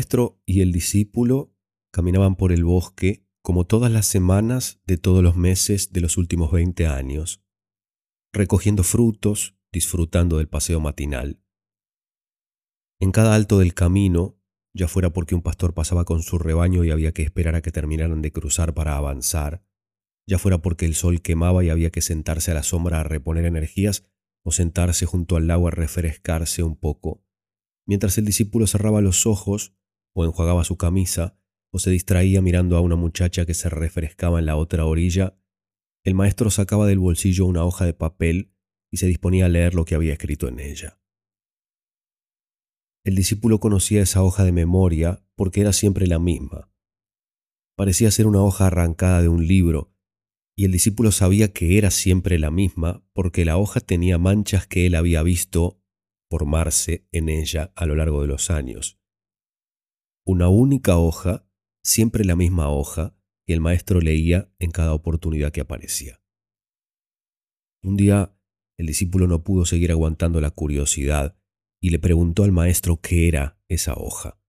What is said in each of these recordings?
Maestro y el discípulo caminaban por el bosque como todas las semanas de todos los meses de los últimos 20 años, recogiendo frutos, disfrutando del paseo matinal. En cada alto del camino, ya fuera porque un pastor pasaba con su rebaño y había que esperar a que terminaran de cruzar para avanzar, ya fuera porque el sol quemaba y había que sentarse a la sombra a reponer energías o sentarse junto al lago a refrescarse un poco, mientras el discípulo cerraba los ojos o enjuagaba su camisa o se distraía mirando a una muchacha que se refrescaba en la otra orilla, el maestro sacaba del bolsillo una hoja de papel y se disponía a leer lo que había escrito en ella. El discípulo conocía esa hoja de memoria porque era siempre la misma. Parecía ser una hoja arrancada de un libro, y el discípulo sabía que era siempre la misma porque la hoja tenía manchas que él había visto formarse en ella a lo largo de los años. Una única hoja, siempre la misma hoja, que el maestro leía en cada oportunidad que aparecía. Un día el discípulo no pudo seguir aguantando la curiosidad y le preguntó al maestro qué era esa hoja.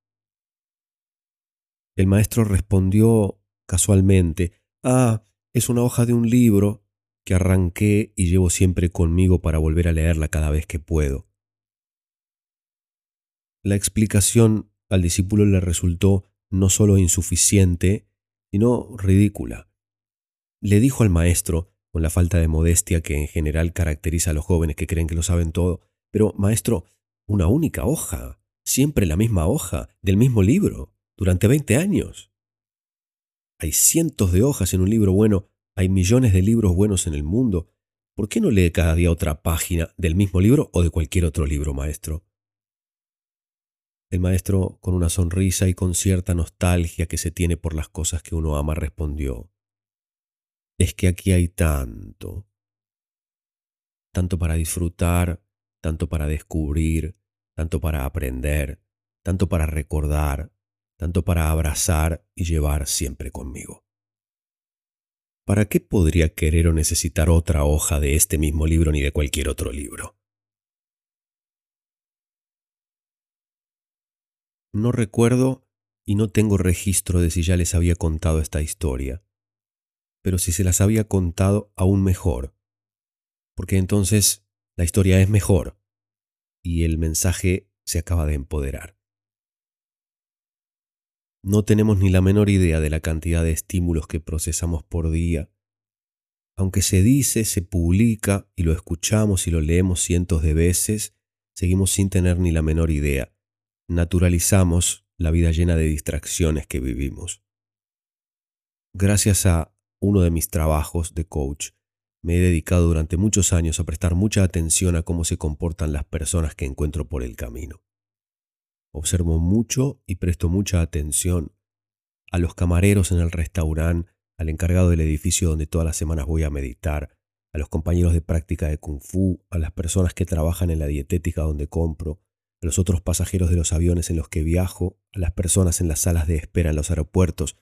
El maestro respondió casualmente, Ah, es una hoja de un libro que arranqué y llevo siempre conmigo para volver a leerla cada vez que puedo. La explicación al discípulo le resultó no solo insuficiente, sino ridícula. Le dijo al maestro, con la falta de modestia que en general caracteriza a los jóvenes que creen que lo saben todo, pero maestro, una única hoja, siempre la misma hoja, del mismo libro, durante 20 años. Hay cientos de hojas en un libro bueno, hay millones de libros buenos en el mundo. ¿Por qué no lee cada día otra página del mismo libro o de cualquier otro libro, maestro? El maestro, con una sonrisa y con cierta nostalgia que se tiene por las cosas que uno ama, respondió, Es que aquí hay tanto, tanto para disfrutar, tanto para descubrir, tanto para aprender, tanto para recordar, tanto para abrazar y llevar siempre conmigo. ¿Para qué podría querer o necesitar otra hoja de este mismo libro ni de cualquier otro libro? No recuerdo y no tengo registro de si ya les había contado esta historia, pero si se las había contado aún mejor, porque entonces la historia es mejor y el mensaje se acaba de empoderar. No tenemos ni la menor idea de la cantidad de estímulos que procesamos por día. Aunque se dice, se publica y lo escuchamos y lo leemos cientos de veces, seguimos sin tener ni la menor idea. Naturalizamos la vida llena de distracciones que vivimos. Gracias a uno de mis trabajos de coach, me he dedicado durante muchos años a prestar mucha atención a cómo se comportan las personas que encuentro por el camino. Observo mucho y presto mucha atención a los camareros en el restaurante, al encargado del edificio donde todas las semanas voy a meditar, a los compañeros de práctica de kung fu, a las personas que trabajan en la dietética donde compro, a los otros pasajeros de los aviones en los que viajo, a las personas en las salas de espera en los aeropuertos,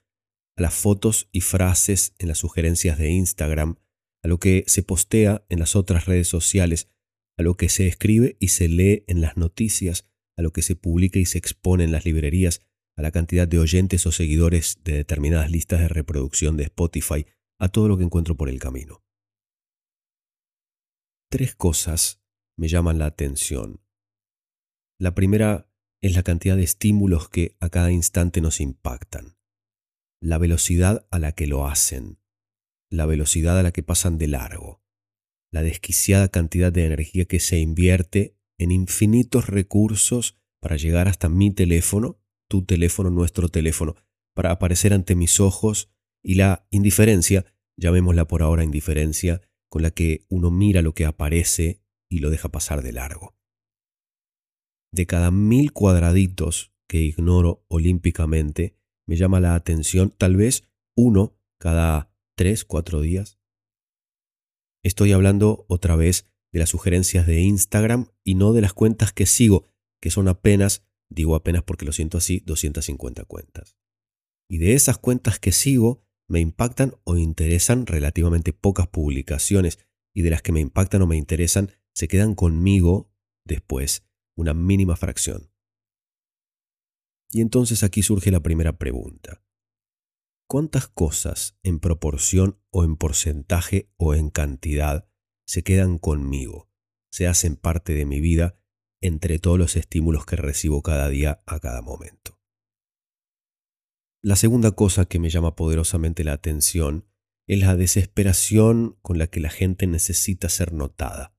a las fotos y frases en las sugerencias de Instagram, a lo que se postea en las otras redes sociales, a lo que se escribe y se lee en las noticias, a lo que se publica y se expone en las librerías, a la cantidad de oyentes o seguidores de determinadas listas de reproducción de Spotify, a todo lo que encuentro por el camino. Tres cosas me llaman la atención. La primera es la cantidad de estímulos que a cada instante nos impactan, la velocidad a la que lo hacen, la velocidad a la que pasan de largo, la desquiciada cantidad de energía que se invierte en infinitos recursos para llegar hasta mi teléfono, tu teléfono, nuestro teléfono, para aparecer ante mis ojos y la indiferencia, llamémosla por ahora indiferencia, con la que uno mira lo que aparece y lo deja pasar de largo. De cada mil cuadraditos que ignoro olímpicamente, me llama la atención tal vez uno cada tres, cuatro días. Estoy hablando otra vez de las sugerencias de Instagram y no de las cuentas que sigo, que son apenas, digo apenas porque lo siento así, 250 cuentas. Y de esas cuentas que sigo, me impactan o interesan relativamente pocas publicaciones, y de las que me impactan o me interesan, se quedan conmigo después una mínima fracción. Y entonces aquí surge la primera pregunta. ¿Cuántas cosas en proporción o en porcentaje o en cantidad se quedan conmigo, se hacen parte de mi vida entre todos los estímulos que recibo cada día a cada momento? La segunda cosa que me llama poderosamente la atención es la desesperación con la que la gente necesita ser notada.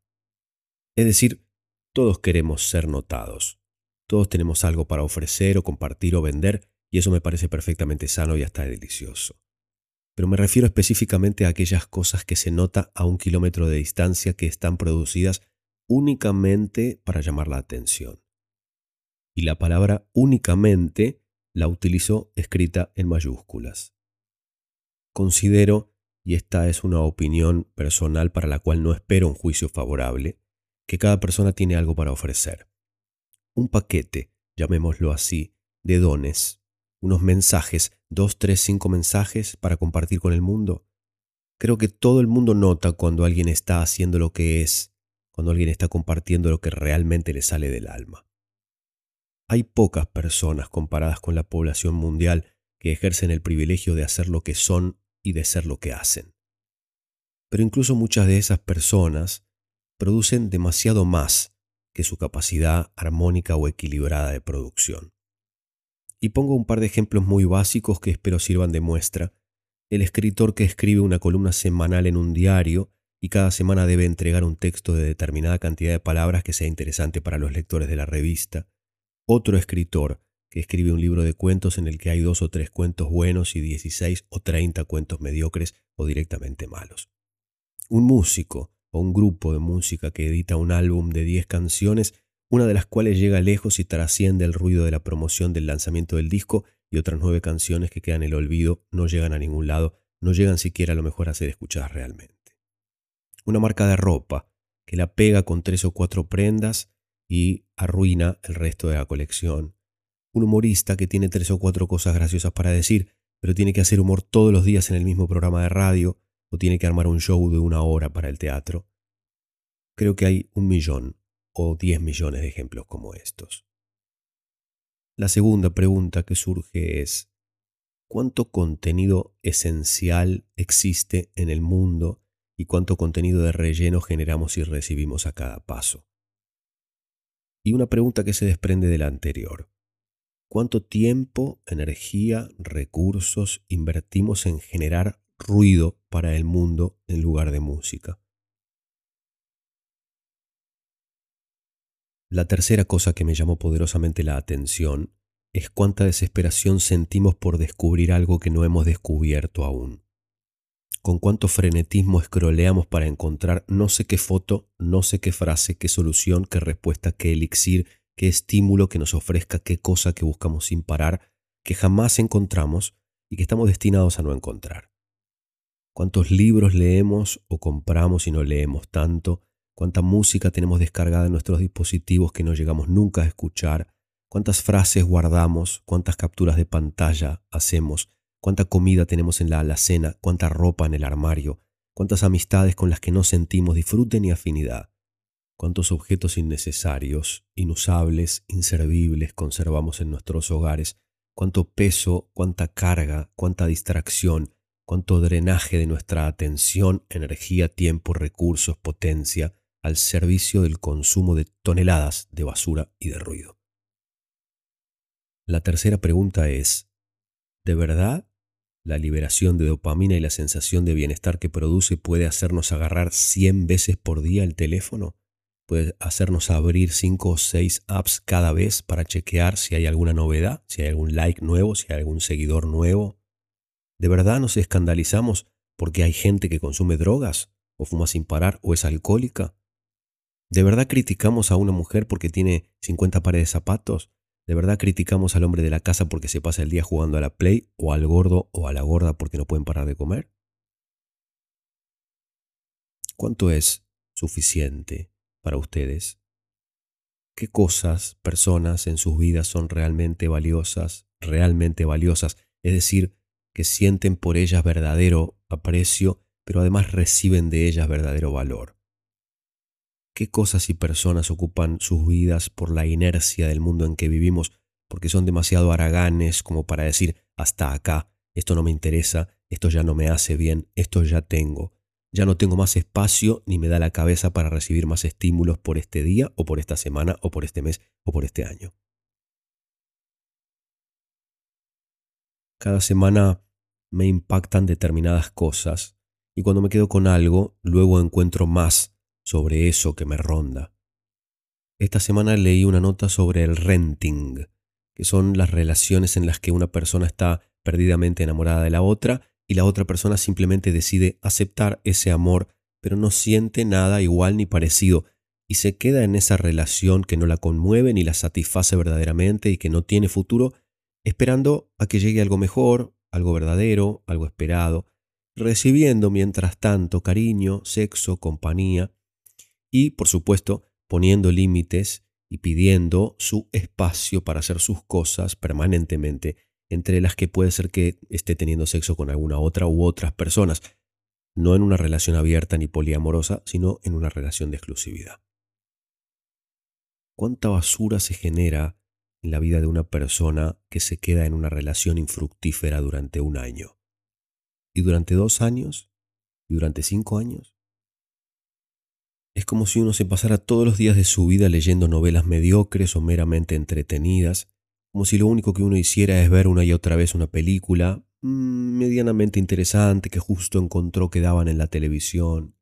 Es decir, todos queremos ser notados. Todos tenemos algo para ofrecer o compartir o vender y eso me parece perfectamente sano y hasta delicioso. Pero me refiero específicamente a aquellas cosas que se nota a un kilómetro de distancia que están producidas únicamente para llamar la atención. Y la palabra únicamente la utilizo escrita en mayúsculas. Considero, y esta es una opinión personal para la cual no espero un juicio favorable, que cada persona tiene algo para ofrecer. Un paquete, llamémoslo así, de dones, unos mensajes, dos, tres, cinco mensajes para compartir con el mundo. Creo que todo el mundo nota cuando alguien está haciendo lo que es, cuando alguien está compartiendo lo que realmente le sale del alma. Hay pocas personas comparadas con la población mundial que ejercen el privilegio de hacer lo que son y de ser lo que hacen. Pero incluso muchas de esas personas producen demasiado más que su capacidad armónica o equilibrada de producción. Y pongo un par de ejemplos muy básicos que espero sirvan de muestra. El escritor que escribe una columna semanal en un diario y cada semana debe entregar un texto de determinada cantidad de palabras que sea interesante para los lectores de la revista. Otro escritor que escribe un libro de cuentos en el que hay dos o tres cuentos buenos y 16 o 30 cuentos mediocres o directamente malos. Un músico o un grupo de música que edita un álbum de 10 canciones, una de las cuales llega lejos y trasciende el ruido de la promoción del lanzamiento del disco, y otras nueve canciones que quedan en el olvido, no llegan a ningún lado, no llegan siquiera a lo mejor a ser escuchadas realmente. Una marca de ropa que la pega con tres o cuatro prendas y arruina el resto de la colección. Un humorista que tiene tres o cuatro cosas graciosas para decir, pero tiene que hacer humor todos los días en el mismo programa de radio, o tiene que armar un show de una hora para el teatro. Creo que hay un millón o diez millones de ejemplos como estos. La segunda pregunta que surge es, ¿cuánto contenido esencial existe en el mundo y cuánto contenido de relleno generamos y recibimos a cada paso? Y una pregunta que se desprende de la anterior. ¿Cuánto tiempo, energía, recursos invertimos en generar ruido para el mundo en lugar de música. La tercera cosa que me llamó poderosamente la atención es cuánta desesperación sentimos por descubrir algo que no hemos descubierto aún. Con cuánto frenetismo escroleamos para encontrar no sé qué foto, no sé qué frase, qué solución, qué respuesta, qué elixir, qué estímulo que nos ofrezca, qué cosa que buscamos sin parar, que jamás encontramos y que estamos destinados a no encontrar cuántos libros leemos o compramos y no leemos tanto, cuánta música tenemos descargada en nuestros dispositivos que no llegamos nunca a escuchar, cuántas frases guardamos, cuántas capturas de pantalla hacemos, cuánta comida tenemos en la alacena, cuánta ropa en el armario, cuántas amistades con las que no sentimos disfrute ni afinidad, cuántos objetos innecesarios, inusables, inservibles conservamos en nuestros hogares, cuánto peso, cuánta carga, cuánta distracción, cuánto drenaje de nuestra atención, energía, tiempo, recursos, potencia al servicio del consumo de toneladas de basura y de ruido. La tercera pregunta es, ¿de verdad la liberación de dopamina y la sensación de bienestar que produce puede hacernos agarrar 100 veces por día el teléfono? ¿Puede hacernos abrir 5 o 6 apps cada vez para chequear si hay alguna novedad, si hay algún like nuevo, si hay algún seguidor nuevo, ¿De verdad nos escandalizamos porque hay gente que consume drogas o fuma sin parar o es alcohólica? ¿De verdad criticamos a una mujer porque tiene 50 pares de zapatos? ¿De verdad criticamos al hombre de la casa porque se pasa el día jugando a la play o al gordo o a la gorda porque no pueden parar de comer? ¿Cuánto es suficiente para ustedes? ¿Qué cosas, personas en sus vidas son realmente valiosas, realmente valiosas? Es decir, que sienten por ellas verdadero aprecio, pero además reciben de ellas verdadero valor. ¿Qué cosas y personas ocupan sus vidas por la inercia del mundo en que vivimos, porque son demasiado haraganes como para decir hasta acá, esto no me interesa, esto ya no me hace bien, esto ya tengo. Ya no tengo más espacio ni me da la cabeza para recibir más estímulos por este día o por esta semana o por este mes o por este año. Cada semana me impactan determinadas cosas y cuando me quedo con algo, luego encuentro más sobre eso que me ronda. Esta semana leí una nota sobre el renting, que son las relaciones en las que una persona está perdidamente enamorada de la otra y la otra persona simplemente decide aceptar ese amor, pero no siente nada igual ni parecido, y se queda en esa relación que no la conmueve ni la satisface verdaderamente y que no tiene futuro, esperando a que llegue algo mejor, algo verdadero, algo esperado, recibiendo mientras tanto cariño, sexo, compañía, y, por supuesto, poniendo límites y pidiendo su espacio para hacer sus cosas permanentemente entre las que puede ser que esté teniendo sexo con alguna otra u otras personas, no en una relación abierta ni poliamorosa, sino en una relación de exclusividad. ¿Cuánta basura se genera en la vida de una persona que se queda en una relación infructífera durante un año? ¿Y durante dos años? ¿Y durante cinco años? Es como si uno se pasara todos los días de su vida leyendo novelas mediocres o meramente entretenidas, como si lo único que uno hiciera es ver una y otra vez una película mm, medianamente interesante que justo encontró que daban en la televisión,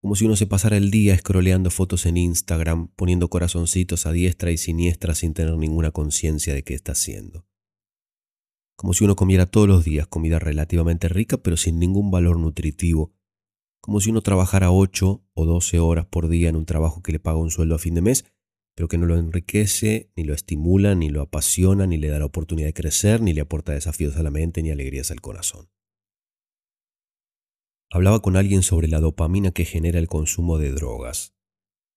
como si uno se pasara el día escroleando fotos en Instagram, poniendo corazoncitos a diestra y siniestra sin tener ninguna conciencia de qué está haciendo. Como si uno comiera todos los días comida relativamente rica pero sin ningún valor nutritivo, como si uno trabajara 8 o 12 horas por día en un trabajo que le paga un sueldo a fin de mes pero que no lo enriquece, ni lo estimula, ni lo apasiona, ni le da la oportunidad de crecer, ni le aporta desafíos a la mente, ni alegrías al corazón. Hablaba con alguien sobre la dopamina que genera el consumo de drogas,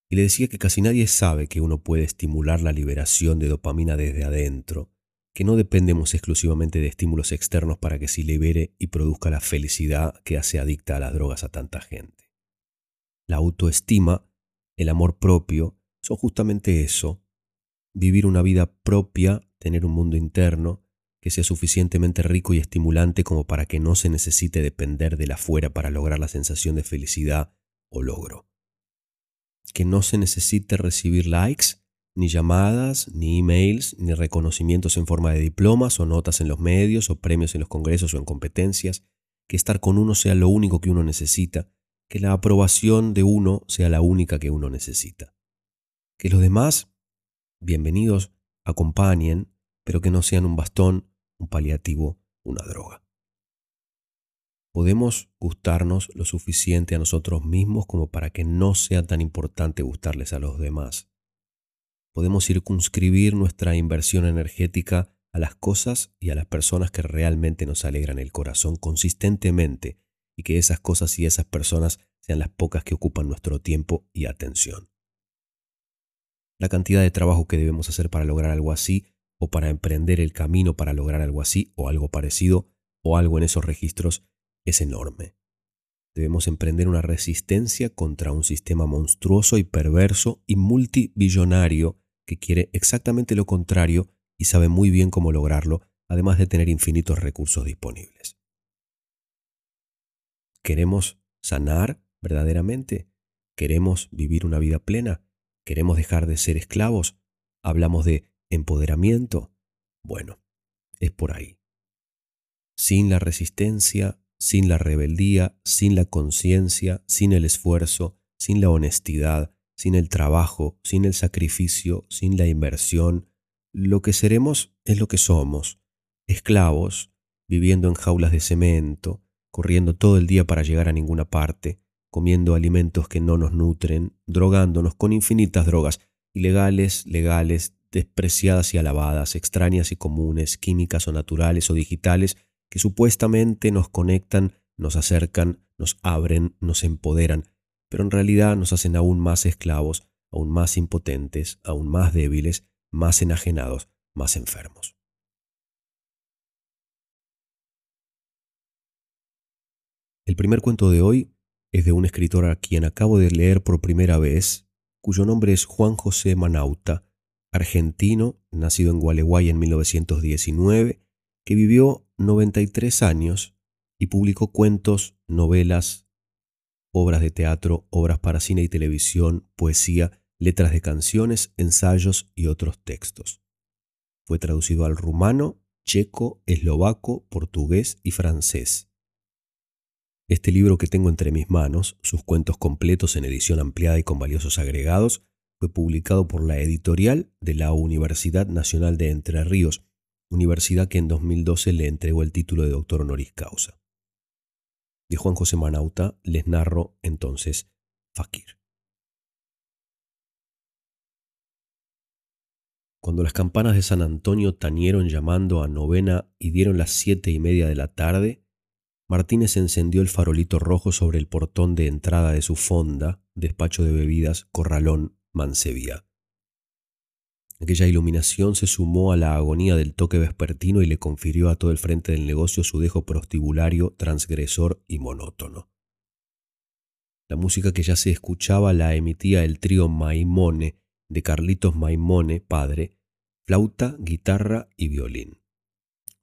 y le decía que casi nadie sabe que uno puede estimular la liberación de dopamina desde adentro, que no dependemos exclusivamente de estímulos externos para que se libere y produzca la felicidad que hace adicta a las drogas a tanta gente. La autoestima, el amor propio, son justamente eso, vivir una vida propia, tener un mundo interno que sea suficientemente rico y estimulante como para que no se necesite depender de la afuera para lograr la sensación de felicidad o logro. Que no se necesite recibir likes, ni llamadas, ni emails, ni reconocimientos en forma de diplomas o notas en los medios o premios en los congresos o en competencias, que estar con uno sea lo único que uno necesita, que la aprobación de uno sea la única que uno necesita. Que los demás, bienvenidos, acompañen, pero que no sean un bastón, un paliativo, una droga. Podemos gustarnos lo suficiente a nosotros mismos como para que no sea tan importante gustarles a los demás. Podemos circunscribir nuestra inversión energética a las cosas y a las personas que realmente nos alegran el corazón consistentemente y que esas cosas y esas personas sean las pocas que ocupan nuestro tiempo y atención la cantidad de trabajo que debemos hacer para lograr algo así, o para emprender el camino para lograr algo así, o algo parecido, o algo en esos registros, es enorme. Debemos emprender una resistencia contra un sistema monstruoso y perverso y multibillonario que quiere exactamente lo contrario y sabe muy bien cómo lograrlo, además de tener infinitos recursos disponibles. ¿Queremos sanar verdaderamente? ¿Queremos vivir una vida plena? ¿Queremos dejar de ser esclavos? ¿Hablamos de empoderamiento? Bueno, es por ahí. Sin la resistencia, sin la rebeldía, sin la conciencia, sin el esfuerzo, sin la honestidad, sin el trabajo, sin el sacrificio, sin la inversión, lo que seremos es lo que somos, esclavos, viviendo en jaulas de cemento, corriendo todo el día para llegar a ninguna parte, comiendo alimentos que no nos nutren, drogándonos con infinitas drogas, ilegales, legales, despreciadas y alabadas, extrañas y comunes, químicas o naturales o digitales, que supuestamente nos conectan, nos acercan, nos abren, nos empoderan, pero en realidad nos hacen aún más esclavos, aún más impotentes, aún más débiles, más enajenados, más enfermos. El primer cuento de hoy es de un escritor a quien acabo de leer por primera vez, cuyo nombre es Juan José Manauta, argentino, nacido en Gualeguay en 1919, que vivió 93 años y publicó cuentos, novelas, obras de teatro, obras para cine y televisión, poesía, letras de canciones, ensayos y otros textos. Fue traducido al rumano, checo, eslovaco, portugués y francés. Este libro que tengo entre mis manos, sus cuentos completos en edición ampliada y con valiosos agregados, fue publicado por la editorial de la Universidad Nacional de Entre Ríos, universidad que en 2012 le entregó el título de doctor honoris causa. De Juan José Manauta les narro entonces Fakir. Cuando las campanas de San Antonio tañeron llamando a novena y dieron las siete y media de la tarde, Martínez encendió el farolito rojo sobre el portón de entrada de su fonda, despacho de bebidas, corralón, mansevía. Aquella iluminación se sumó a la agonía del toque vespertino y le confirió a todo el frente del negocio su dejo prostibulario, transgresor y monótono. La música que ya se escuchaba la emitía el trío Maimone, de Carlitos Maimone, padre, flauta, guitarra y violín.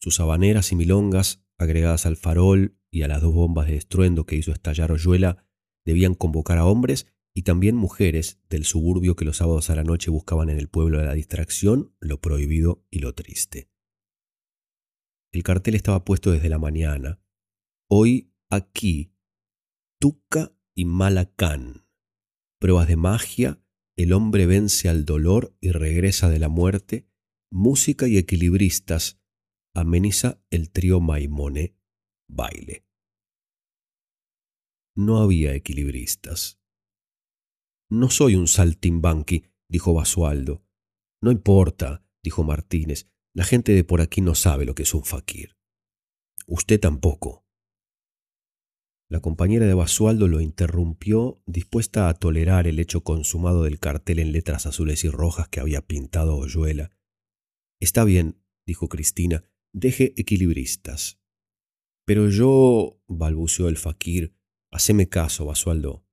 Sus habaneras y milongas, agregadas al farol y a las dos bombas de estruendo que hizo estallar Oyuela, debían convocar a hombres y también mujeres del suburbio que los sábados a la noche buscaban en el pueblo la distracción, lo prohibido y lo triste. El cartel estaba puesto desde la mañana. Hoy aquí, Tuca y Malacán. Pruebas de magia el hombre vence al dolor y regresa de la muerte, música y equilibristas, ameniza el trío Maimone, baile. No había equilibristas. No soy un saltimbanqui, dijo Basualdo. No importa, dijo Martínez, la gente de por aquí no sabe lo que es un faquir. Usted tampoco. La compañera de Basualdo lo interrumpió, dispuesta a tolerar el hecho consumado del cartel en letras azules y rojas que había pintado Oyuela. Está bien, dijo Cristina, deje equilibristas. Pero yo, balbuceó el faquir, haceme caso, Basualdo.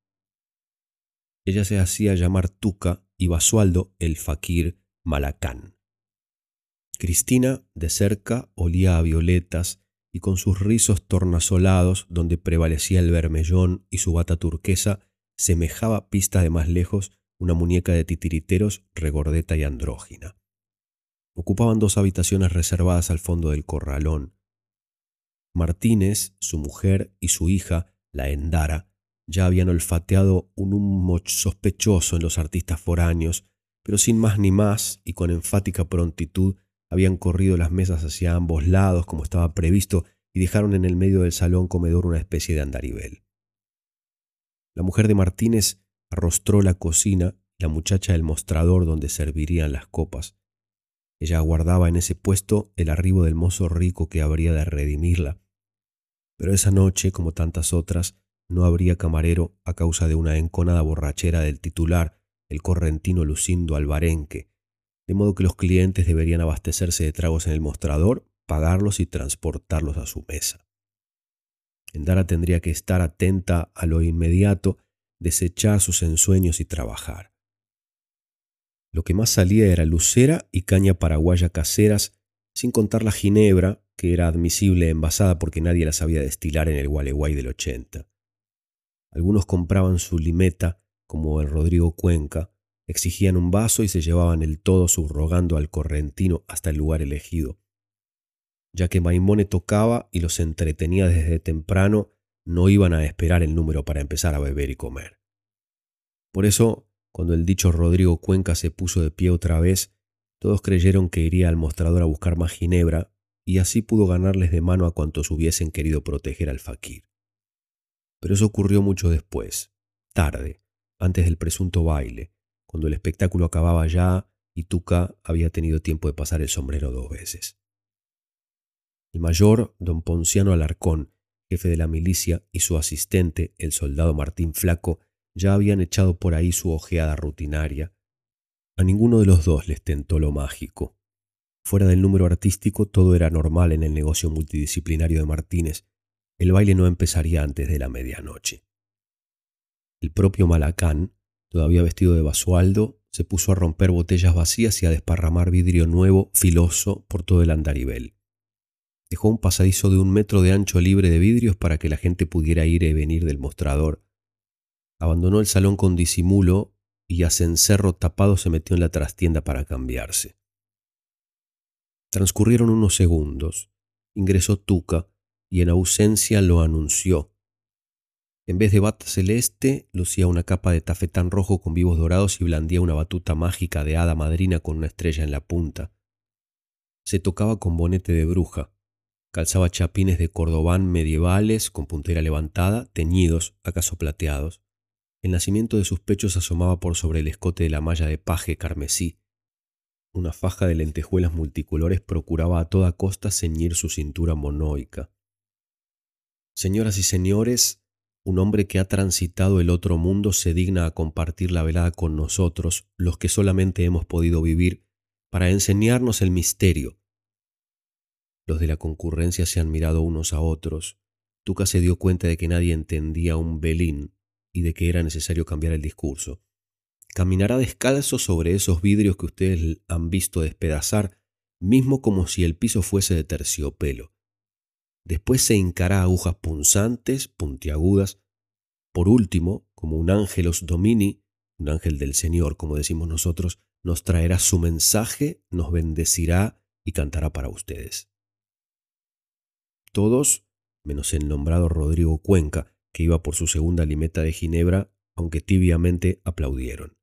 Ella se hacía llamar Tuca y Basualdo el faquir Malacán. Cristina, de cerca, olía a violetas, y con sus rizos tornasolados, donde prevalecía el vermellón y su bata turquesa, semejaba pista de más lejos una muñeca de titiriteros regordeta y andrógina. Ocupaban dos habitaciones reservadas al fondo del corralón. Martínez, su mujer y su hija, la Endara, ya habían olfateado un humo sospechoso en los artistas foráneos, pero sin más ni más y con enfática prontitud habían corrido las mesas hacia ambos lados como estaba previsto y dejaron en el medio del salón comedor una especie de andarivel. La mujer de Martínez arrostró la cocina y la muchacha el mostrador donde servirían las copas. Ella aguardaba en ese puesto el arribo del mozo rico que habría de redimirla. Pero esa noche, como tantas otras, no habría camarero a causa de una enconada borrachera del titular, el correntino Lucindo Albarenque, de modo que los clientes deberían abastecerse de tragos en el mostrador, pagarlos y transportarlos a su mesa. Endara tendría que estar atenta a lo inmediato, desechar sus ensueños y trabajar. Lo que más salía era lucera y caña paraguaya caseras, sin contar la ginebra, que era admisible envasada porque nadie la sabía destilar en el Gualeguay del 80. Algunos compraban su limeta, como el Rodrigo Cuenca, Exigían un vaso y se llevaban el todo subrogando al correntino hasta el lugar elegido. Ya que Maimone tocaba y los entretenía desde temprano, no iban a esperar el número para empezar a beber y comer. Por eso, cuando el dicho Rodrigo Cuenca se puso de pie otra vez, todos creyeron que iría al mostrador a buscar más ginebra, y así pudo ganarles de mano a cuantos hubiesen querido proteger al faquir. Pero eso ocurrió mucho después, tarde, antes del presunto baile, cuando el espectáculo acababa ya y Tuca había tenido tiempo de pasar el sombrero dos veces. El mayor, don Ponciano Alarcón, jefe de la milicia, y su asistente, el soldado Martín Flaco, ya habían echado por ahí su ojeada rutinaria. A ninguno de los dos les tentó lo mágico. Fuera del número artístico todo era normal en el negocio multidisciplinario de Martínez. El baile no empezaría antes de la medianoche. El propio Malacán, todavía vestido de basualdo, se puso a romper botellas vacías y a desparramar vidrio nuevo, filoso, por todo el andarivel. Dejó un pasadizo de un metro de ancho libre de vidrios para que la gente pudiera ir y venir del mostrador. Abandonó el salón con disimulo y a cencerro tapado se metió en la trastienda para cambiarse. Transcurrieron unos segundos. Ingresó Tuca y en ausencia lo anunció. En vez de bata celeste, lucía una capa de tafetán rojo con vivos dorados y blandía una batuta mágica de hada madrina con una estrella en la punta. Se tocaba con bonete de bruja. Calzaba chapines de cordobán medievales con puntera levantada, teñidos, acaso plateados. El nacimiento de sus pechos asomaba por sobre el escote de la malla de paje carmesí. Una faja de lentejuelas multicolores procuraba a toda costa ceñir su cintura monoica. Señoras y señores, un hombre que ha transitado el otro mundo se digna a compartir la velada con nosotros, los que solamente hemos podido vivir, para enseñarnos el misterio. Los de la concurrencia se han mirado unos a otros. Tuca se dio cuenta de que nadie entendía un belín y de que era necesario cambiar el discurso. Caminará descalzo sobre esos vidrios que ustedes han visto despedazar, mismo como si el piso fuese de terciopelo. Después se hincará agujas punzantes, puntiagudas. Por último, como un ángelos domini, un ángel del Señor, como decimos nosotros, nos traerá su mensaje, nos bendecirá y cantará para ustedes. Todos, menos el nombrado Rodrigo Cuenca, que iba por su segunda limeta de Ginebra, aunque tibiamente aplaudieron.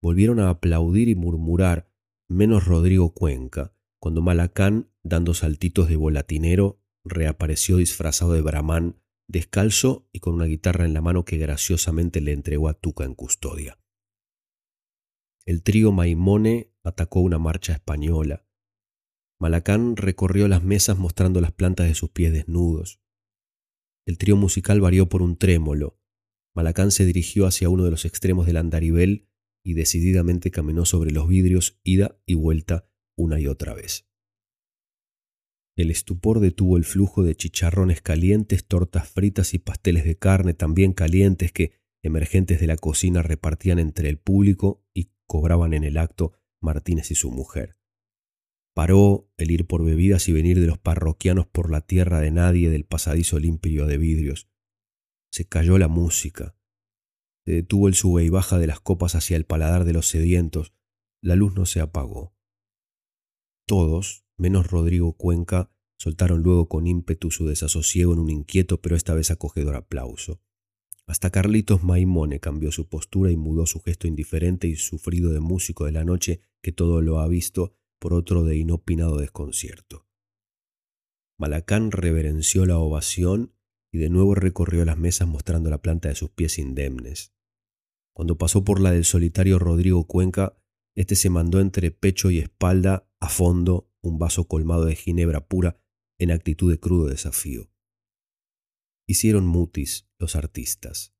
Volvieron a aplaudir y murmurar, menos Rodrigo Cuenca, cuando Malacán, dando saltitos de volatinero, reapareció disfrazado de Brahman, descalzo y con una guitarra en la mano que graciosamente le entregó a Tuca en custodia. El trío Maimone atacó una marcha española. Malacán recorrió las mesas mostrando las plantas de sus pies desnudos. El trío musical varió por un trémolo. Malacán se dirigió hacia uno de los extremos del andarivel y decididamente caminó sobre los vidrios ida y vuelta una y otra vez. El estupor detuvo el flujo de chicharrones calientes, tortas fritas y pasteles de carne también calientes que, emergentes de la cocina, repartían entre el público y cobraban en el acto Martínez y su mujer. Paró el ir por bebidas y venir de los parroquianos por la tierra de nadie del pasadizo limpio de vidrios. Se cayó la música. Se detuvo el sube y baja de las copas hacia el paladar de los sedientos. La luz no se apagó. Todos, menos Rodrigo Cuenca, soltaron luego con ímpetu su desasosiego en un inquieto pero esta vez acogedor aplauso. Hasta Carlitos Maimone cambió su postura y mudó su gesto indiferente y sufrido de músico de la noche que todo lo ha visto por otro de inopinado desconcierto. Malacán reverenció la ovación y de nuevo recorrió las mesas mostrando la planta de sus pies indemnes. Cuando pasó por la del solitario Rodrigo Cuenca, éste se mandó entre pecho y espalda a fondo un vaso colmado de ginebra pura en actitud de crudo desafío. Hicieron mutis los artistas.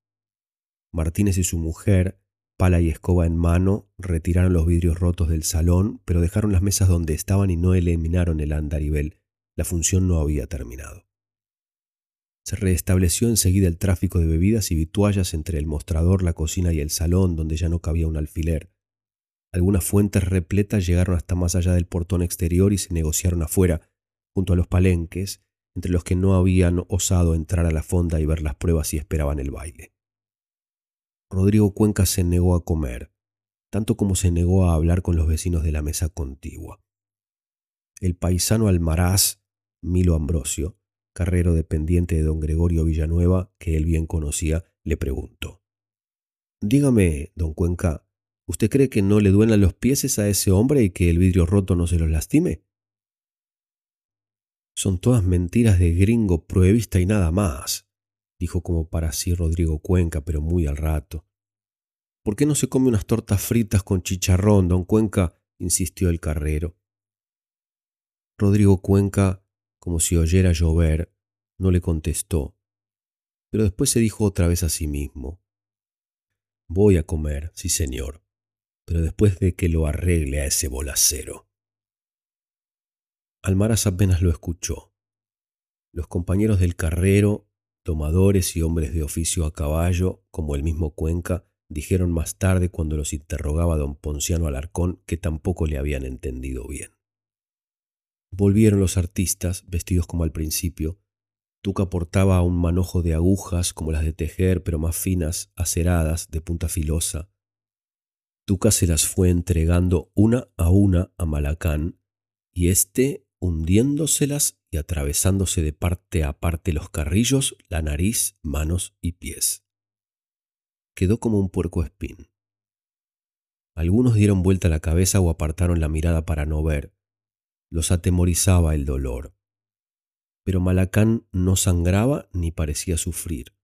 Martínez y su mujer, pala y escoba en mano, retiraron los vidrios rotos del salón, pero dejaron las mesas donde estaban y no eliminaron el andarivel. La función no había terminado. Se restableció enseguida el tráfico de bebidas y vituallas entre el mostrador, la cocina y el salón, donde ya no cabía un alfiler. Algunas fuentes repletas llegaron hasta más allá del portón exterior y se negociaron afuera, junto a los palenques, entre los que no habían osado entrar a la fonda y ver las pruebas y esperaban el baile. Rodrigo Cuenca se negó a comer, tanto como se negó a hablar con los vecinos de la mesa contigua. El paisano almaraz, Milo Ambrosio, carrero dependiente de don Gregorio Villanueva, que él bien conocía, le preguntó. Dígame, don Cuenca, ¿Usted cree que no le duelen los pies a ese hombre y que el vidrio roto no se los lastime? Son todas mentiras de gringo pruebista y nada más, dijo como para sí Rodrigo Cuenca, pero muy al rato. ¿Por qué no se come unas tortas fritas con chicharrón, don Cuenca? insistió el carrero. Rodrigo Cuenca, como si oyera llover, no le contestó, pero después se dijo otra vez a sí mismo. Voy a comer, sí señor pero después de que lo arregle a ese bolacero. Almaraz apenas lo escuchó. Los compañeros del carrero, tomadores y hombres de oficio a caballo, como el mismo Cuenca, dijeron más tarde cuando los interrogaba don Ponciano Alarcón que tampoco le habían entendido bien. Volvieron los artistas, vestidos como al principio. Tuca portaba un manojo de agujas como las de tejer, pero más finas, aceradas, de punta filosa. Tuca se las fue entregando una a una a Malacán, y éste, hundiéndoselas y atravesándose de parte a parte los carrillos, la nariz, manos y pies. Quedó como un puerco espín. Algunos dieron vuelta la cabeza o apartaron la mirada para no ver, los atemorizaba el dolor. Pero Malacán no sangraba ni parecía sufrir.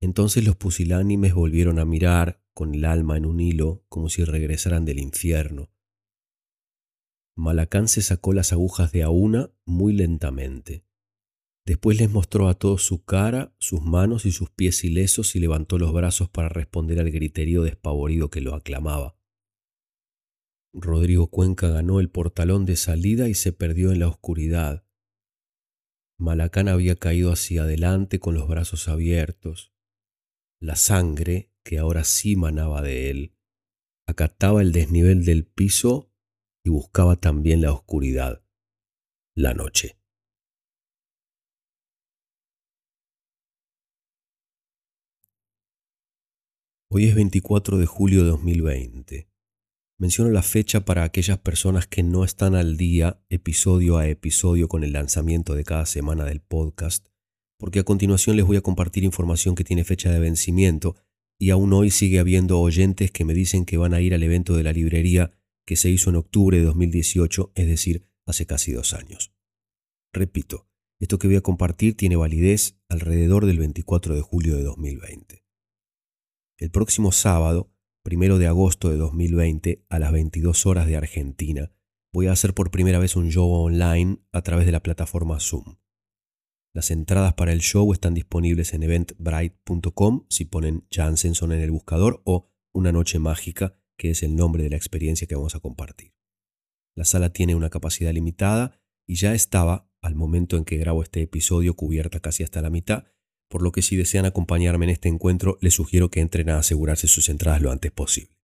Entonces los pusilánimes volvieron a mirar, con el alma en un hilo, como si regresaran del infierno. Malacán se sacó las agujas de a una muy lentamente. Después les mostró a todos su cara, sus manos y sus pies ilesos y levantó los brazos para responder al griterío despavorido que lo aclamaba. Rodrigo Cuenca ganó el portalón de salida y se perdió en la oscuridad. Malacán había caído hacia adelante con los brazos abiertos. La sangre, que ahora sí manaba de él, acataba el desnivel del piso y buscaba también la oscuridad, la noche. Hoy es 24 de julio de 2020. Menciono la fecha para aquellas personas que no están al día episodio a episodio con el lanzamiento de cada semana del podcast, porque a continuación les voy a compartir información que tiene fecha de vencimiento y aún hoy sigue habiendo oyentes que me dicen que van a ir al evento de la librería que se hizo en octubre de 2018, es decir, hace casi dos años. Repito, esto que voy a compartir tiene validez alrededor del 24 de julio de 2020. El próximo sábado primero de agosto de 2020 a las 22 horas de Argentina, voy a hacer por primera vez un show online a través de la plataforma Zoom. Las entradas para el show están disponibles en eventbrite.com si ponen Jansenson en el buscador o Una Noche Mágica, que es el nombre de la experiencia que vamos a compartir. La sala tiene una capacidad limitada y ya estaba, al momento en que grabo este episodio, cubierta casi hasta la mitad, por lo que si desean acompañarme en este encuentro, les sugiero que entren a asegurarse sus entradas lo antes posible.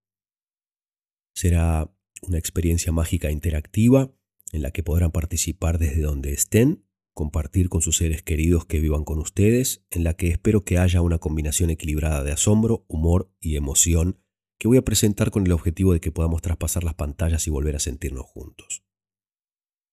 Será una experiencia mágica interactiva en la que podrán participar desde donde estén, compartir con sus seres queridos que vivan con ustedes, en la que espero que haya una combinación equilibrada de asombro, humor y emoción que voy a presentar con el objetivo de que podamos traspasar las pantallas y volver a sentirnos juntos.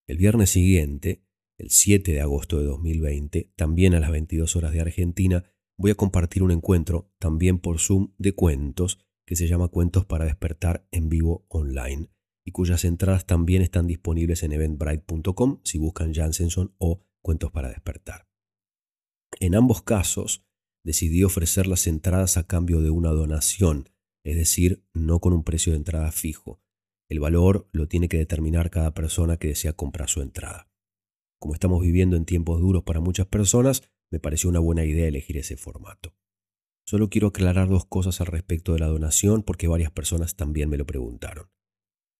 El viernes siguiente el 7 de agosto de 2020, también a las 22 horas de Argentina, voy a compartir un encuentro, también por Zoom, de cuentos, que se llama Cuentos para despertar en vivo online, y cuyas entradas también están disponibles en eventbrite.com si buscan Jansenson o Cuentos para despertar. En ambos casos, decidí ofrecer las entradas a cambio de una donación, es decir, no con un precio de entrada fijo. El valor lo tiene que determinar cada persona que desea comprar su entrada. Como estamos viviendo en tiempos duros para muchas personas, me pareció una buena idea elegir ese formato. Solo quiero aclarar dos cosas al respecto de la donación porque varias personas también me lo preguntaron.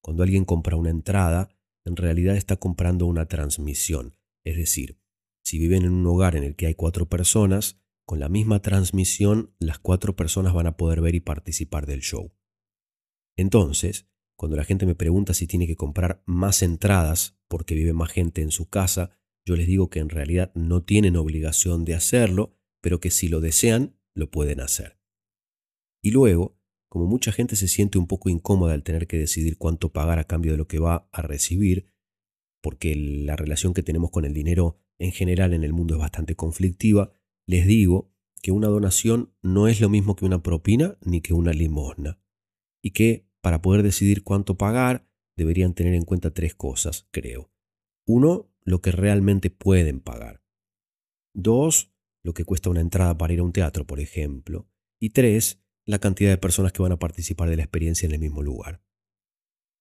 Cuando alguien compra una entrada, en realidad está comprando una transmisión. Es decir, si viven en un hogar en el que hay cuatro personas, con la misma transmisión las cuatro personas van a poder ver y participar del show. Entonces, cuando la gente me pregunta si tiene que comprar más entradas porque vive más gente en su casa, yo les digo que en realidad no tienen obligación de hacerlo, pero que si lo desean, lo pueden hacer. Y luego, como mucha gente se siente un poco incómoda al tener que decidir cuánto pagar a cambio de lo que va a recibir, porque la relación que tenemos con el dinero en general en el mundo es bastante conflictiva, les digo que una donación no es lo mismo que una propina ni que una limosna, y que para poder decidir cuánto pagar deberían tener en cuenta tres cosas, creo. Uno, lo que realmente pueden pagar. Dos, lo que cuesta una entrada para ir a un teatro, por ejemplo. Y tres, la cantidad de personas que van a participar de la experiencia en el mismo lugar.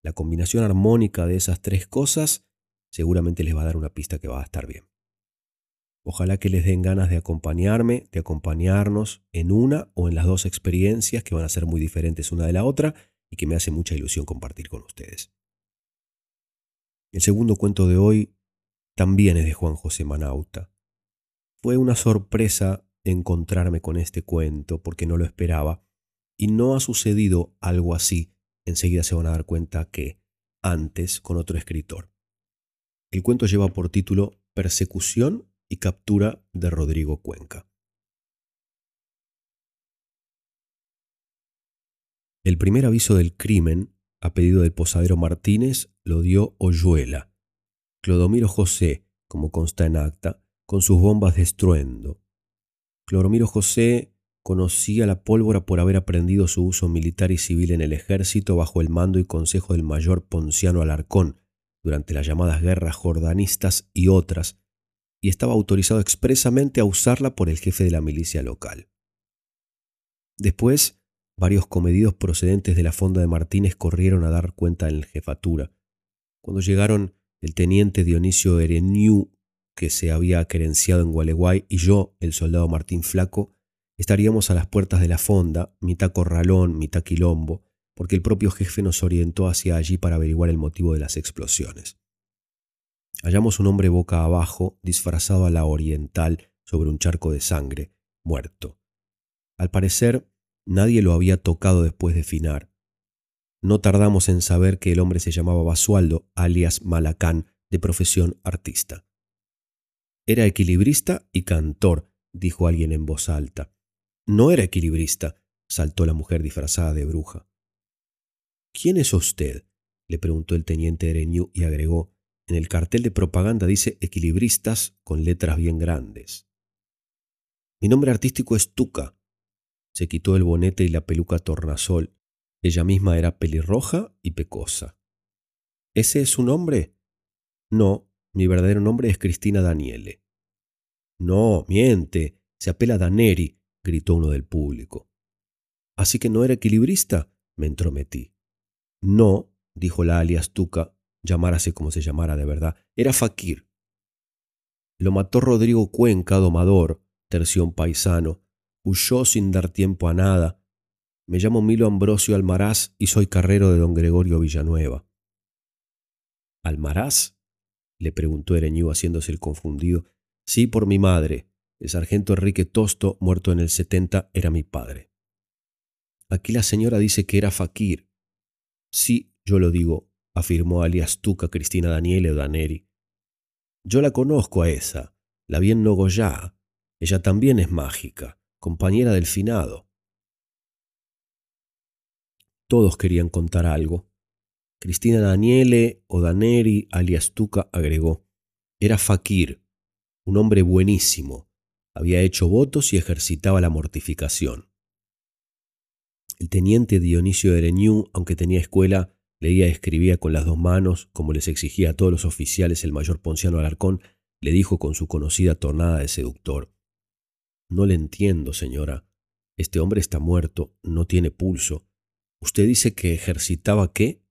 La combinación armónica de esas tres cosas seguramente les va a dar una pista que va a estar bien. Ojalá que les den ganas de acompañarme, de acompañarnos en una o en las dos experiencias que van a ser muy diferentes una de la otra y que me hace mucha ilusión compartir con ustedes. El segundo cuento de hoy también es de Juan José Manauta. Fue una sorpresa encontrarme con este cuento porque no lo esperaba y no ha sucedido algo así, enseguida se van a dar cuenta que antes con otro escritor. El cuento lleva por título Persecución y captura de Rodrigo Cuenca. El primer aviso del crimen, a pedido del posadero Martínez, lo dio Oyuela. Clodomiro José, como consta en acta, con sus bombas de estruendo. Clodomiro José conocía la pólvora por haber aprendido su uso militar y civil en el ejército bajo el mando y consejo del mayor Ponciano Alarcón durante las llamadas guerras jordanistas y otras, y estaba autorizado expresamente a usarla por el jefe de la milicia local. Después, Varios comedidos procedentes de la fonda de Martínez corrieron a dar cuenta en la jefatura. Cuando llegaron el teniente Dionisio Ereñú, que se había querenciado en Gualeguay, y yo, el soldado Martín Flaco, estaríamos a las puertas de la fonda, mitad corralón, mitad quilombo, porque el propio jefe nos orientó hacia allí para averiguar el motivo de las explosiones. Hallamos un hombre boca abajo, disfrazado a la oriental, sobre un charco de sangre, muerto. Al parecer, Nadie lo había tocado después de finar. No tardamos en saber que el hombre se llamaba Basualdo, alias Malacán, de profesión artista. Era equilibrista y cantor, dijo alguien en voz alta. No era equilibrista, saltó la mujer disfrazada de bruja. ¿Quién es usted? le preguntó el teniente Ereñú y agregó, en el cartel de propaganda dice equilibristas con letras bien grandes. Mi nombre artístico es Tuca, se quitó el bonete y la peluca tornasol. Ella misma era pelirroja y pecosa. ¿Ese es su nombre? No, mi verdadero nombre es Cristina Daniele. No, miente, se apela Daneri, gritó uno del público. ¿Así que no era equilibrista? me entrometí. No, dijo la alias Tuca, llamárase como se llamara de verdad, era Fakir. Lo mató Rodrigo Cuenca, domador, terción paisano, huyó sin dar tiempo a nada. Me llamo Milo Ambrosio Almaraz y soy carrero de don Gregorio Villanueva. ¿Almaraz? le preguntó Ereñú haciéndose el confundido. Sí, por mi madre. El sargento Enrique Tosto, muerto en el setenta, era mi padre. Aquí la señora dice que era Fakir. Sí, yo lo digo, afirmó alias Tuca Cristina Daniele Daneri. Yo la conozco a esa, la vi en Nogoyá. Ella también es mágica compañera del finado. Todos querían contar algo. Cristina Daniele o Daneri, alias Tuca, agregó. Era Fakir, un hombre buenísimo. Había hecho votos y ejercitaba la mortificación. El teniente Dionisio Ereñú, aunque tenía escuela, leía y escribía con las dos manos, como les exigía a todos los oficiales el mayor Ponciano Alarcón, le dijo con su conocida tornada de seductor. No le entiendo, señora. Este hombre está muerto, no tiene pulso. Usted dice que ejercitaba qué?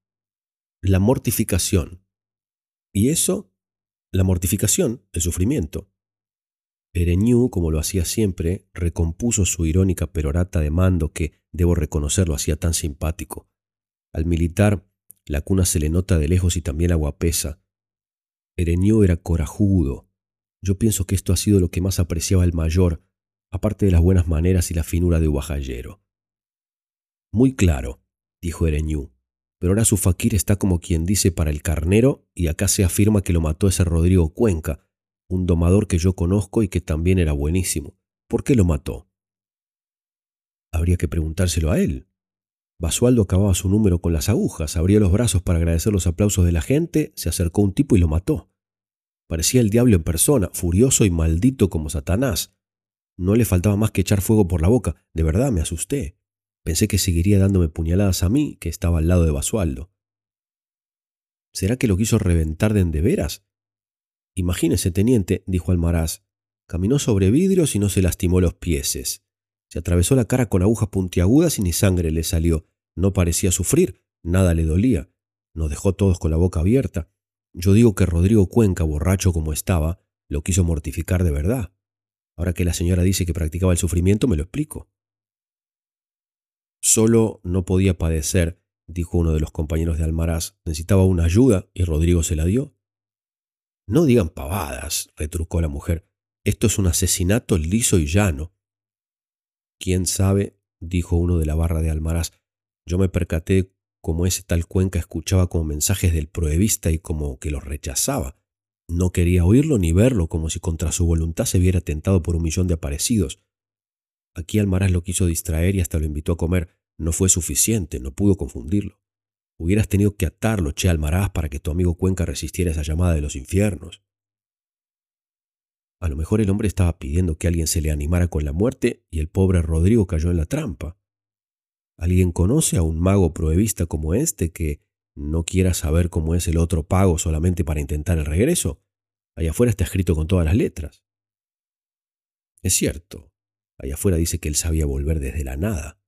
La mortificación. ¿Y eso? La mortificación, el sufrimiento. Ereñú, como lo hacía siempre, recompuso su irónica perorata de mando que, debo reconocerlo, hacía tan simpático. Al militar, la cuna se le nota de lejos y también la guapesa. Ereñú era corajudo. Yo pienso que esto ha sido lo que más apreciaba el mayor, aparte de las buenas maneras y la finura de Ubajallero. Muy claro, dijo Ereñú, pero ahora su faquir está como quien dice para el carnero y acá se afirma que lo mató ese Rodrigo Cuenca, un domador que yo conozco y que también era buenísimo. ¿Por qué lo mató? Habría que preguntárselo a él. Basualdo acababa su número con las agujas, abrió los brazos para agradecer los aplausos de la gente, se acercó un tipo y lo mató. Parecía el diablo en persona, furioso y maldito como Satanás. No le faltaba más que echar fuego por la boca. De verdad me asusté. Pensé que seguiría dándome puñaladas a mí, que estaba al lado de Basualdo. ¿Será que lo quiso reventar de endeveras? Imagínese, teniente, dijo Almaraz. Caminó sobre vidrios y no se lastimó los pieses. Se atravesó la cara con agujas puntiagudas y ni sangre le salió. No parecía sufrir, nada le dolía. Nos dejó todos con la boca abierta. Yo digo que Rodrigo Cuenca, borracho como estaba, lo quiso mortificar de verdad. Ahora que la señora dice que practicaba el sufrimiento, me lo explico. Solo no podía padecer, dijo uno de los compañeros de Almaraz. Necesitaba una ayuda y Rodrigo se la dio. No digan pavadas, retrucó la mujer. Esto es un asesinato liso y llano. ¿Quién sabe? dijo uno de la barra de Almaraz. Yo me percaté como ese tal Cuenca escuchaba como mensajes del proevista y como que los rechazaba. No quería oírlo ni verlo, como si contra su voluntad se viera tentado por un millón de aparecidos. Aquí Almaraz lo quiso distraer y hasta lo invitó a comer. No fue suficiente, no pudo confundirlo. Hubieras tenido que atarlo, che Almaraz, para que tu amigo Cuenca resistiera esa llamada de los infiernos. A lo mejor el hombre estaba pidiendo que alguien se le animara con la muerte y el pobre Rodrigo cayó en la trampa. ¿Alguien conoce a un mago proevista como este que no quiera saber cómo es el otro pago solamente para intentar el regreso? Allá afuera está escrito con todas las letras. Es cierto, allá afuera dice que él sabía volver desde la nada.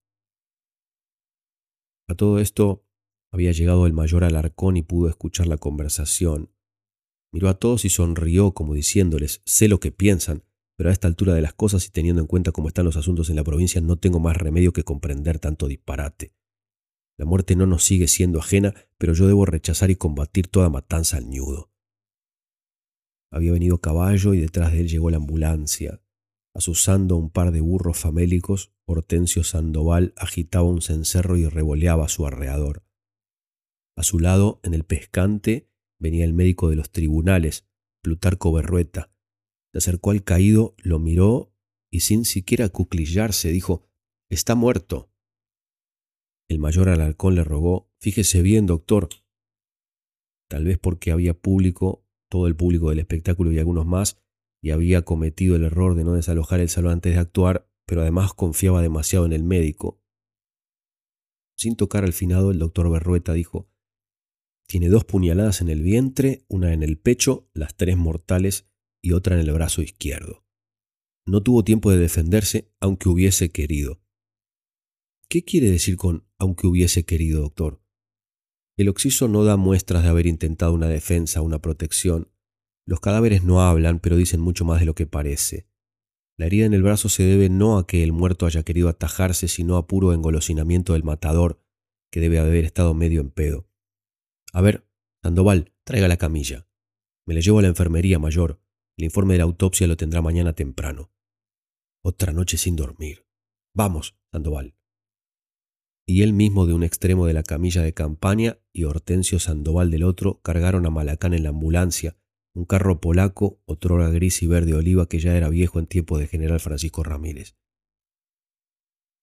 A todo esto había llegado el mayor Alarcón y pudo escuchar la conversación. Miró a todos y sonrió como diciéndoles, sé lo que piensan, pero a esta altura de las cosas y teniendo en cuenta cómo están los asuntos en la provincia, no tengo más remedio que comprender tanto disparate. La muerte no nos sigue siendo ajena, pero yo debo rechazar y combatir toda matanza al ñudo. Había venido caballo y detrás de él llegó la ambulancia. Asusando un par de burros famélicos, Hortensio Sandoval agitaba un cencerro y revoleaba a su arreador. A su lado, en el pescante, venía el médico de los tribunales, Plutarco Berrueta, se acercó al caído, lo miró y sin siquiera cuclillarse dijo, Está muerto. El mayor Alarcón le rogó, Fíjese bien, doctor. Tal vez porque había público, todo el público del espectáculo y algunos más, y había cometido el error de no desalojar el salón antes de actuar, pero además confiaba demasiado en el médico. Sin tocar al finado, el doctor Berrueta dijo, Tiene dos puñaladas en el vientre, una en el pecho, las tres mortales y otra en el brazo izquierdo. No tuvo tiempo de defenderse, aunque hubiese querido. ¿Qué quiere decir con aunque hubiese querido, doctor? El oxiso no da muestras de haber intentado una defensa, una protección. Los cadáveres no hablan, pero dicen mucho más de lo que parece. La herida en el brazo se debe no a que el muerto haya querido atajarse, sino a puro engolosinamiento del matador, que debe haber estado medio en pedo. A ver, Sandoval, traiga la camilla. Me la llevo a la enfermería, mayor. El informe de la autopsia lo tendrá mañana temprano. Otra noche sin dormir. Vamos, Sandoval. Y él mismo de un extremo de la camilla de campaña y Hortensio Sandoval del otro cargaron a Malacán en la ambulancia, un carro polaco, otrora gris y verde oliva que ya era viejo en tiempo de general Francisco Ramírez.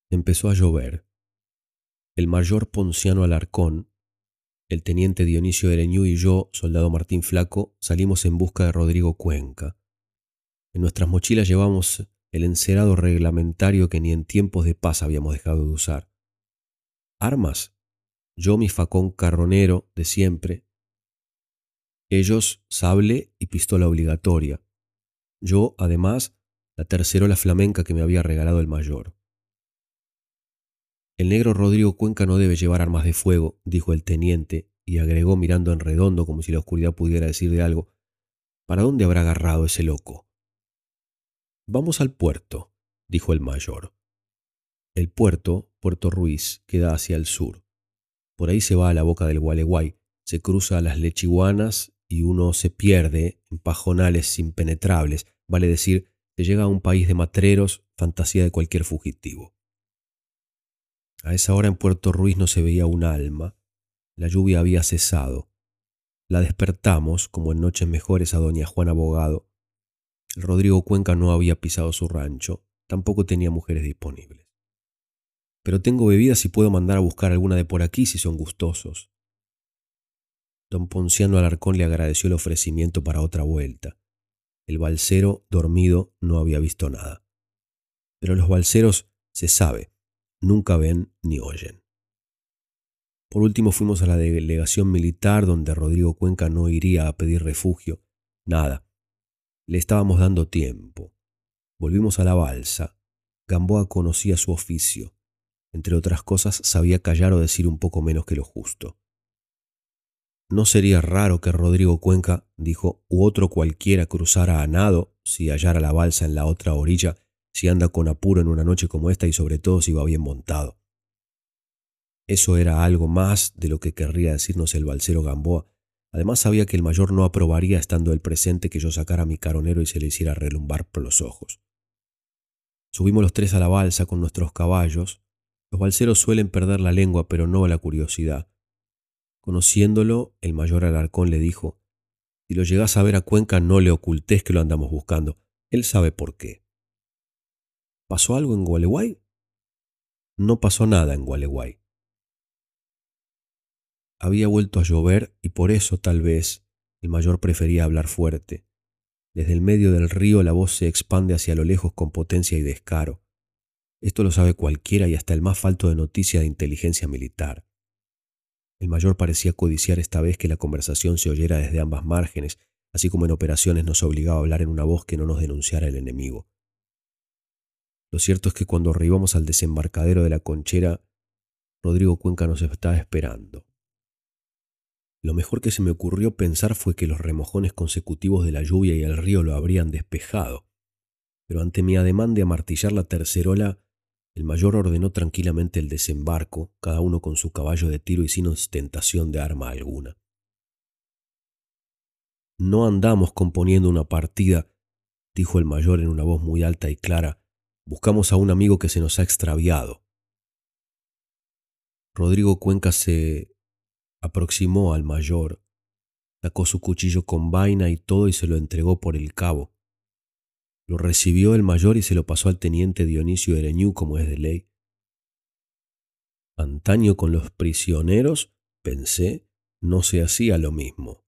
Empezó a llover. El mayor Ponciano Alarcón, el teniente Dionisio Ereñú y yo, soldado Martín Flaco, salimos en busca de Rodrigo Cuenca. En nuestras mochilas llevamos el encerado reglamentario que ni en tiempos de paz habíamos dejado de usar. Armas. Yo mi facón carronero de siempre. Ellos sable y pistola obligatoria. Yo, además, la tercerola flamenca que me había regalado el mayor. El negro Rodrigo Cuenca no debe llevar armas de fuego, dijo el teniente, y agregó mirando en redondo como si la oscuridad pudiera decir de algo. ¿Para dónde habrá agarrado ese loco? Vamos al puerto, dijo el mayor. El puerto, Puerto Ruiz, queda hacia el sur. Por ahí se va a la boca del Gualeguay, se cruza las lechiguanas y uno se pierde en pajonales impenetrables, vale decir, se llega a un país de matreros, fantasía de cualquier fugitivo. A esa hora en Puerto Ruiz no se veía un alma. La lluvia había cesado. La despertamos, como en noches mejores, a doña Juana Abogado. El Rodrigo Cuenca no había pisado su rancho, tampoco tenía mujeres disponibles. Pero tengo bebidas y puedo mandar a buscar alguna de por aquí si son gustosos. Don Ponciano Alarcón le agradeció el ofrecimiento para otra vuelta. El balsero, dormido, no había visto nada. Pero los balseros, se sabe, nunca ven ni oyen. Por último fuimos a la delegación militar donde Rodrigo Cuenca no iría a pedir refugio. Nada. Le estábamos dando tiempo. Volvimos a la balsa. Gamboa conocía su oficio. Entre otras cosas, sabía callar o decir un poco menos que lo justo. No sería raro que Rodrigo Cuenca, dijo, u otro cualquiera cruzara a nado si hallara la balsa en la otra orilla si anda con apuro en una noche como esta y sobre todo si va bien montado. Eso era algo más de lo que querría decirnos el balsero Gamboa. Además sabía que el mayor no aprobaría estando el presente que yo sacara a mi caronero y se le hiciera relumbar por los ojos. Subimos los tres a la balsa con nuestros caballos, Los balseros suelen perder la lengua, pero no la curiosidad. Conociéndolo, el mayor Alarcón le dijo, Si lo llegás a ver a Cuenca, no le ocultés que lo andamos buscando. Él sabe por qué. ¿Pasó algo en Gualeguay? No pasó nada en Gualeguay. Había vuelto a llover y por eso tal vez el mayor prefería hablar fuerte. Desde el medio del río la voz se expande hacia lo lejos con potencia y descaro. Esto lo sabe cualquiera y hasta el más falto de noticia de inteligencia militar. El mayor parecía codiciar esta vez que la conversación se oyera desde ambas márgenes, así como en operaciones nos obligaba a hablar en una voz que no nos denunciara el enemigo. Lo cierto es que cuando arribamos al desembarcadero de la conchera, Rodrigo Cuenca nos estaba esperando. Lo mejor que se me ocurrió pensar fue que los remojones consecutivos de la lluvia y el río lo habrían despejado, pero ante mi ademán de amartillar la tercerola, el mayor ordenó tranquilamente el desembarco, cada uno con su caballo de tiro y sin ostentación de arma alguna. No andamos componiendo una partida, dijo el mayor en una voz muy alta y clara. Buscamos a un amigo que se nos ha extraviado. Rodrigo Cuenca se aproximó al mayor, sacó su cuchillo con vaina y todo y se lo entregó por el cabo. Lo recibió el mayor y se lo pasó al teniente Dionisio Ereñú como es de ley. Antaño con los prisioneros, pensé, no se hacía lo mismo.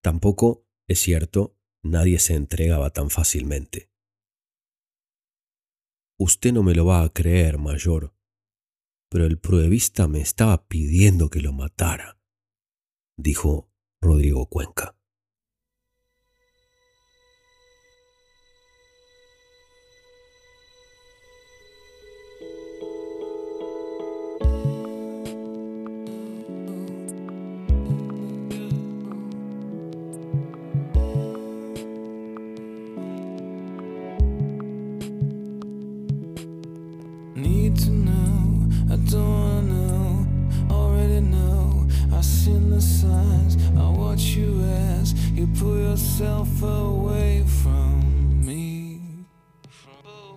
Tampoco, es cierto, nadie se entregaba tan fácilmente. Usted no me lo va a creer, mayor, pero el pruebista me estaba pidiendo que lo matara, dijo Rodrigo Cuenca. You pull yourself away from me.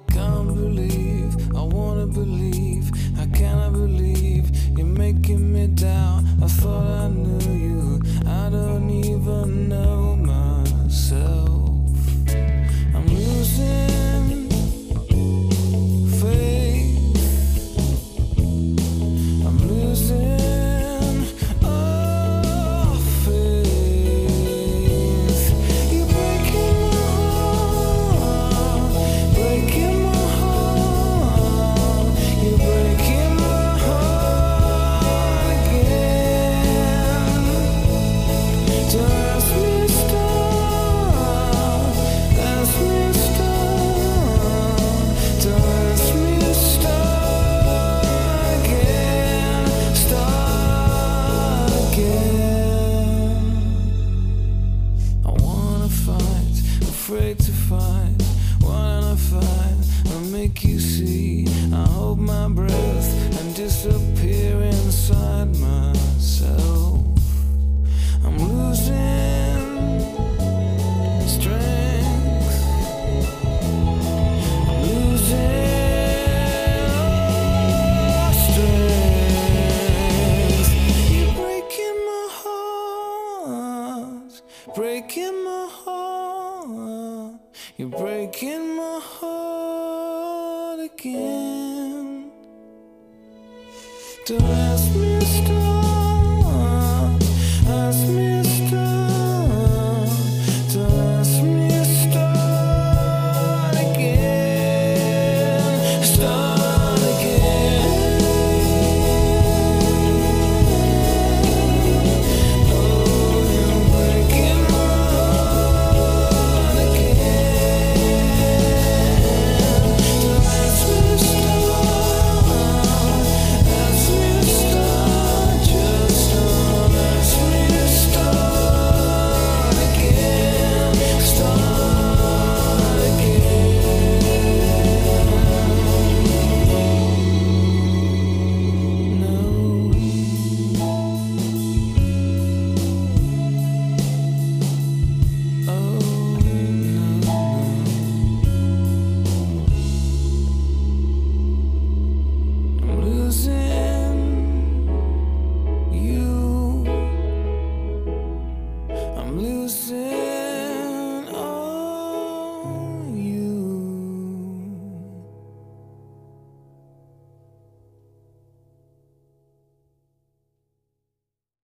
Can't believe, I wanna believe, I cannot believe you're making me doubt. I thought I knew you, I don't even know. You're breaking my heart again. Don't ask me to stop.